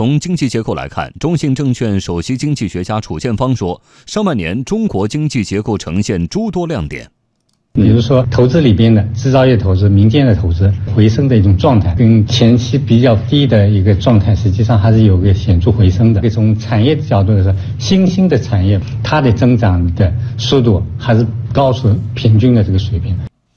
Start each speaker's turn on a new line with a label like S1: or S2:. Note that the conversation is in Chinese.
S1: 从经济结构来看中信证券首席经济学家楚建芳说上半年中国经济结构呈现诸多亮点。
S2: 比如说投资里边的制造业投资民间的投资回升的一种状态跟前期比较低的一个状态实际上还是有个显著回升的。从产业的角度来说新兴的产业它的增长的速度还是高出平均的这个水平。